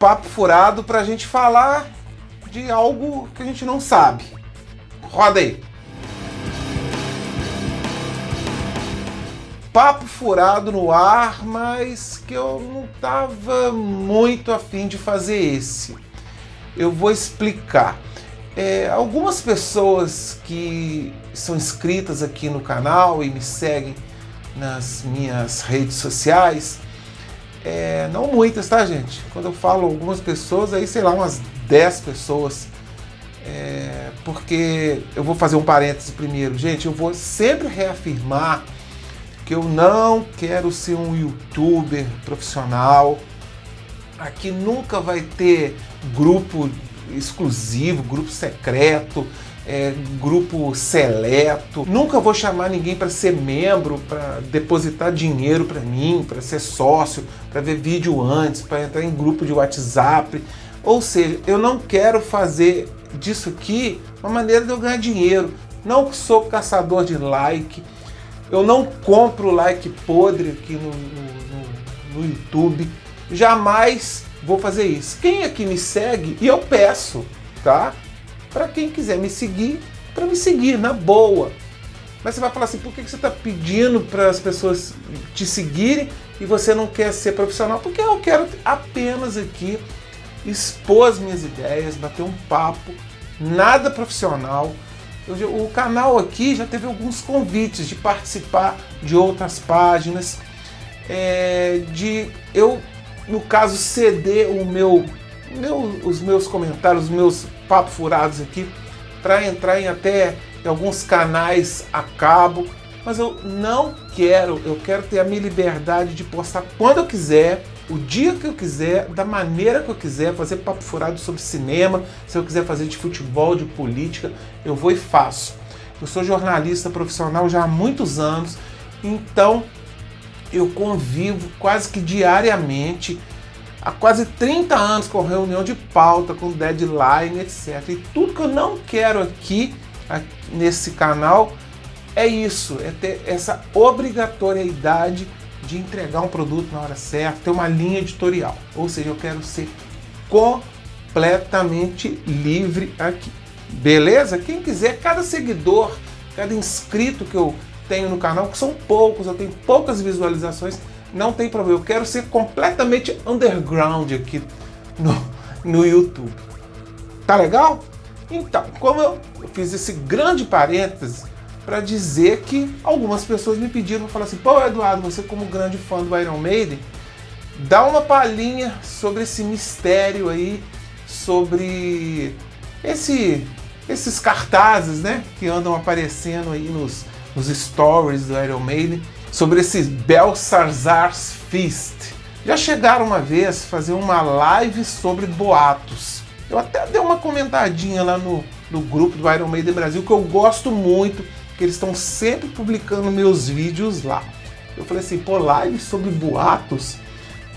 papo furado para a gente falar de algo que a gente não sabe. Roda aí. Papo furado no ar, mas que eu não estava muito afim de fazer esse. Eu vou explicar. É, algumas pessoas que são inscritas aqui no canal e me seguem nas minhas redes sociais, é, não muitas, tá, gente? Quando eu falo algumas pessoas, aí sei lá, umas 10 pessoas. É, porque eu vou fazer um parêntese primeiro, gente. Eu vou sempre reafirmar que eu não quero ser um youtuber profissional. Aqui nunca vai ter grupo exclusivo, grupo secreto, é, grupo seleto. Nunca vou chamar ninguém para ser membro, para depositar dinheiro para mim, para ser sócio, para ver vídeo antes, para entrar em grupo de WhatsApp. Ou seja, eu não quero fazer disso aqui uma maneira de eu ganhar dinheiro. Não sou caçador de like eu não compro like podre aqui no, no, no, YouTube. Jamais vou fazer isso. Quem aqui me segue, e eu peço, tá? Para quem quiser me seguir, para me seguir, na boa. Mas você vai falar assim, por que você está pedindo para as pessoas te seguirem e você não quer ser profissional? Porque eu quero apenas aqui expor as minhas ideias, bater um papo, nada profissional o canal aqui já teve alguns convites de participar de outras páginas, é, de eu, no caso, ceder o meu, meu, os meus comentários, os meus papos furados aqui, para entrar em até em alguns canais a cabo, mas eu não quero, eu quero ter a minha liberdade de postar quando eu quiser, o dia que eu quiser, da maneira que eu quiser, fazer papo furado sobre cinema, se eu quiser fazer de futebol, de política, eu vou e faço. Eu sou jornalista profissional já há muitos anos, então eu convivo quase que diariamente, há quase 30 anos com reunião de pauta, com deadline, etc. E tudo que eu não quero aqui, aqui nesse canal é isso, é ter essa obrigatoriedade de entregar um produto na hora certa, ter uma linha editorial. Ou seja, eu quero ser completamente livre aqui. Beleza? Quem quiser, cada seguidor, cada inscrito que eu tenho no canal, que são poucos, eu tenho poucas visualizações, não tem problema. Eu quero ser completamente underground aqui no, no YouTube. Tá legal? Então, como eu fiz esse grande parêntese, para dizer que algumas pessoas me pediram, falar assim, pô Eduardo, você como grande fã do Iron Maiden, dá uma palhinha sobre esse mistério aí, sobre esse, esses cartazes, né, que andam aparecendo aí nos, nos stories do Iron Maiden, sobre esse Belshazzar's Feast. Já chegaram uma vez fazer uma live sobre boatos. Eu até dei uma comentadinha lá no, no grupo do Iron Maiden Brasil que eu gosto muito que eles estão sempre publicando meus vídeos lá. Eu falei assim, pô, live sobre boatos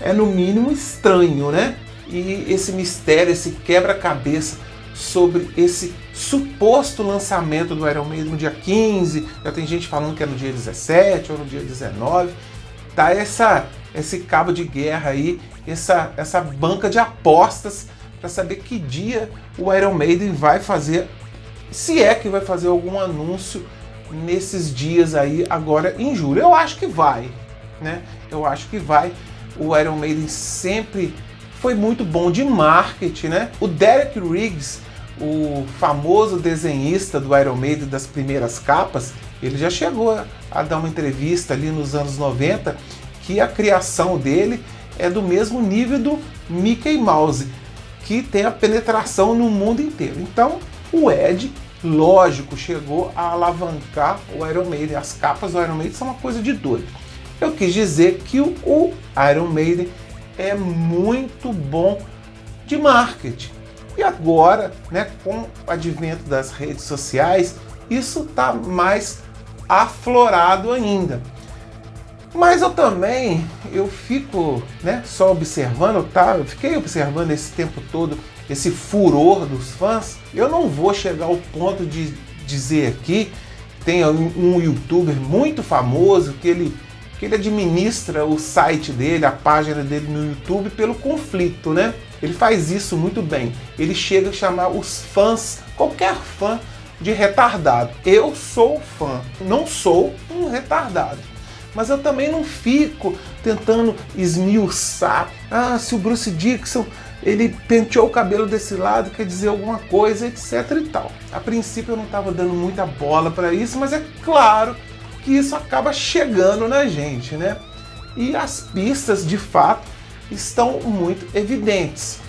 é no mínimo estranho, né? E esse mistério, esse quebra-cabeça sobre esse suposto lançamento do Iron Maiden no dia 15, já tem gente falando que é no dia 17 ou no dia 19. Tá essa esse cabo de guerra aí, essa essa banca de apostas para saber que dia o Iron Maiden vai fazer, se é que vai fazer algum anúncio nesses dias aí agora em julho. Eu acho que vai, né? Eu acho que vai. O Iron Maiden sempre foi muito bom de marketing, né? O Derek Riggs, o famoso desenhista do Iron Maiden das primeiras capas, ele já chegou a dar uma entrevista ali nos anos 90 que a criação dele é do mesmo nível do Mickey Mouse, que tem a penetração no mundo inteiro. Então, o Ed lógico, chegou a alavancar o Iron Maiden. As capas do Iron Maiden são uma coisa de doido. Eu quis dizer que o Iron Maiden é muito bom de marketing. E agora, né, com o advento das redes sociais, isso está mais aflorado ainda. Mas eu também, eu fico né, só observando, tá? Eu fiquei observando esse tempo todo esse furor dos fãs, eu não vou chegar ao ponto de dizer aqui tem um, youtuber muito famoso que ele, ele administra o site dele, a página dele no YouTube pelo conflito, né? Ele faz isso muito bem. Ele chega a chamar os fãs, qualquer fã, de retardado. Eu sou fã, não sou um retardado. Mas eu também não fico tentando esmiuçar. Ah, se o Bruce Dixon ele penteou o cabelo desse lado, quer dizer alguma coisa, etc e tal. A princípio eu não estava dando muita bola para isso, mas é claro que isso acaba chegando na gente, né? E as pistas de fato estão muito evidentes.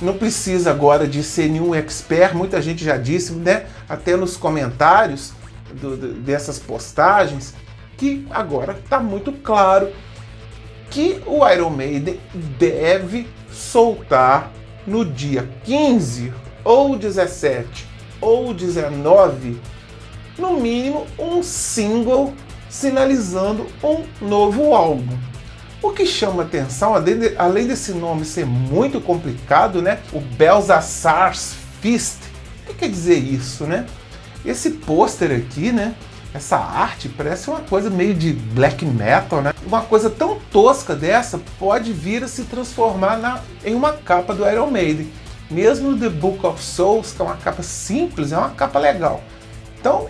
Não precisa agora de ser nenhum expert, muita gente já disse, né? Até nos comentários do, dessas postagens, que agora está muito claro que o Iron Maiden deve soltar no dia 15 ou 17 ou 19, no mínimo um single sinalizando um novo álbum. O que chama atenção, além desse nome ser muito complicado, né? O Belzassar's Fist. O que quer dizer isso, né? Esse pôster aqui, né? Essa arte parece uma coisa meio de black metal, né? Uma coisa tão tosca dessa pode vir a se transformar na, em uma capa do Iron Maiden. Mesmo The Book of Souls, que é uma capa simples, é uma capa legal. Então,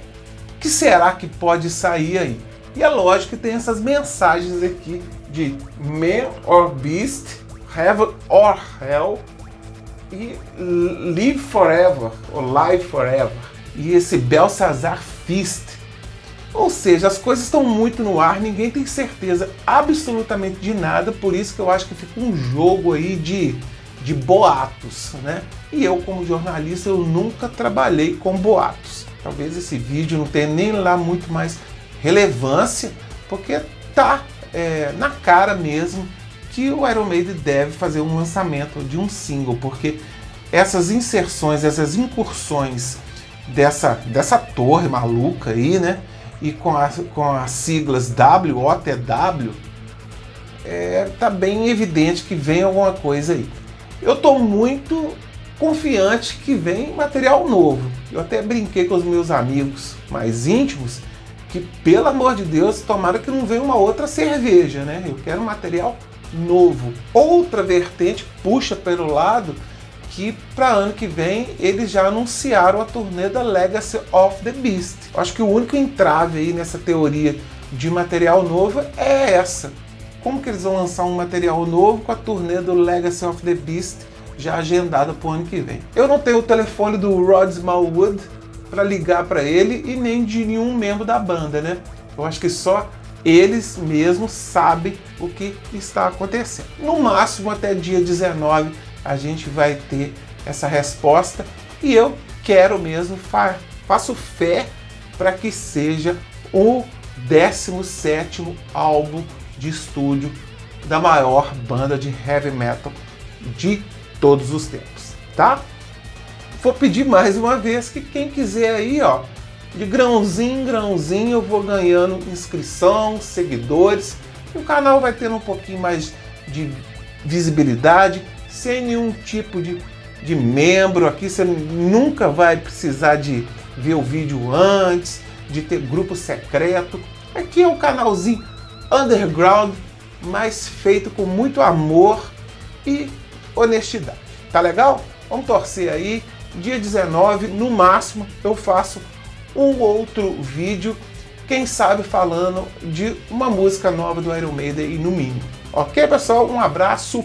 que será que pode sair aí? E é lógico que tem essas mensagens aqui de Man or Beast, Heaven or Hell e Live Forever, ou Live Forever. E esse Belsazar Fist ou seja, as coisas estão muito no ar, ninguém tem certeza absolutamente de nada, por isso que eu acho que fica um jogo aí de, de boatos, né? E eu, como jornalista, eu nunca trabalhei com boatos. Talvez esse vídeo não tenha nem lá muito mais relevância, porque tá é, na cara mesmo que o Iron Maiden deve fazer um lançamento de um single, porque essas inserções, essas incursões dessa, dessa torre maluca aí, né? e com, a, com as siglas WOTW, é, tá bem evidente que vem alguma coisa aí. Eu estou muito confiante que vem material novo. Eu até brinquei com os meus amigos mais íntimos que, pelo amor de Deus, tomara que não venha uma outra cerveja, né? Eu quero material novo. Outra vertente puxa pelo lado que para ano que vem eles já anunciaram a turnê da Legacy of the Beast. Acho que o único entrave aí nessa teoria de material novo é essa. Como que eles vão lançar um material novo com a turnê do Legacy of the Beast já agendada para o ano que vem? Eu não tenho o telefone do Rod Smallwood para ligar para ele e nem de nenhum membro da banda, né? Eu acho que só eles mesmos sabem o que está acontecendo. No máximo até dia 19 a gente vai ter essa resposta e eu quero mesmo, fa faço fé para que seja o 17 álbum de estúdio da maior banda de heavy metal de todos os tempos, tá? Vou pedir mais uma vez que quem quiser aí, ó, de grãozinho em grãozinho eu vou ganhando inscrição, seguidores, e o canal vai tendo um pouquinho mais de visibilidade, sem nenhum tipo de, de membro aqui. Você nunca vai precisar de ver o vídeo antes, de ter grupo secreto. Aqui é um canalzinho underground, mas feito com muito amor e honestidade. Tá legal? Vamos torcer aí. Dia 19, no máximo, eu faço um outro vídeo, quem sabe falando de uma música nova do Iron Maiden e no mínimo. Ok, pessoal? Um abraço,